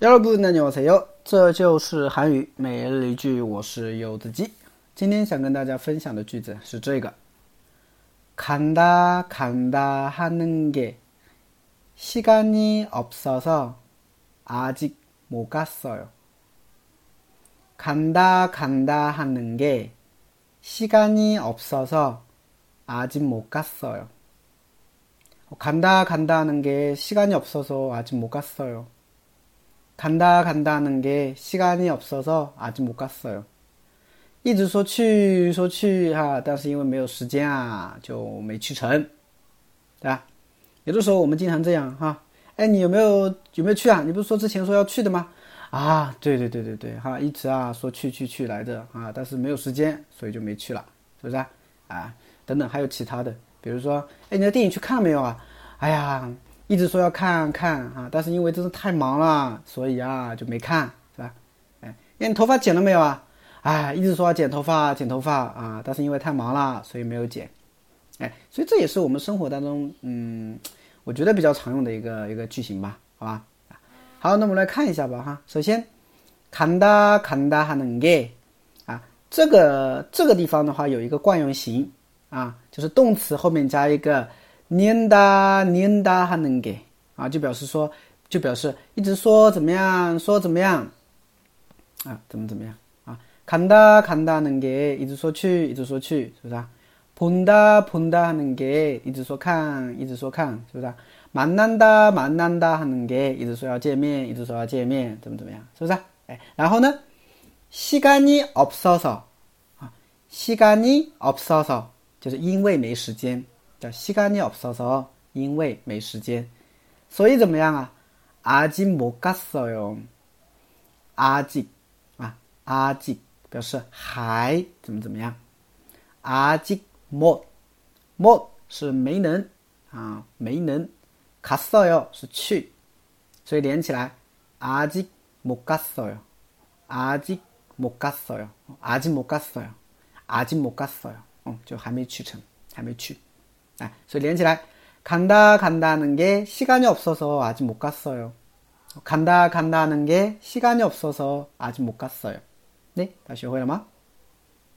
여러분안녕하세 요， 这就是韩语每日一句，我是柚子鸡。今天想跟大家分享的句子是这个：간다간다하는게시간이없어서아직못갔어요 간다간다하는게시간이없어서아직못갔어요간다간다하는게시간이없어서아직못갔어요 간다 간다는 게 시간이 없어서 아직 못 갔어요. 一直说去，说去哈，但是因为没有时间啊，就没去成，对吧？有的时候我们经常这样哈，哎，你有没有有没有去啊？你不是说之前说要去的吗？啊，对对对对对，哈，一直啊说去去去来的啊，但是没有时间，所以就没看，是吧？哎，等等，还有其他的，比如说，哎，你的电影去看了没有啊？哎呀， 一直说要看看哈，但是因为真是太忙了，所以啊就没看，是吧？哎，哎，你头发剪了没有啊？哎，一直说要剪头发，剪头发啊，但是因为太忙了，所以没有剪。哎，所以这也是我们生活当中，嗯，我觉得比较常用的一个一个句型吧，好吧？好，那我们来看一下吧，哈。首先，간다간다하는 게， 啊，这个这个地方的话有一个惯用型啊，就是动词后面加一个 낸다낸다하는 게， 啊，就表示说，就表示一直说怎么样，说怎么样。啊，怎么怎么样啊？간다간다하는 게， 一直说去，一直说去，是不是啊？본다본다하는 게， 一直说看，一直说看，是不是啊？만난다만난다하는 게， 一直说要见面，一直说要见面，怎么怎么样，是不是啊？哎，然后呢？시간이없어 서， 啊，시간이없어 서， 就是因为没时间， 叫시간이없어 서， 因为没时间，所以怎么样啊？아직못갔어 요， 아직阿직表示还怎么怎么样？阿직 못， 못是没能啊，没能。갔어 요， 是去，所以连起来，阿직못갔어 요， 阿직못갔어 요， 阿직못갔어 요， 阿직못갔어 요， 嗯，就还没去成，还没去。 哎，所以连起来，간다간다하는게시간이없어서아직못갔어 요。 간다간다하는게시간이없어서아직못갔어 요。 对，大家学会了吗？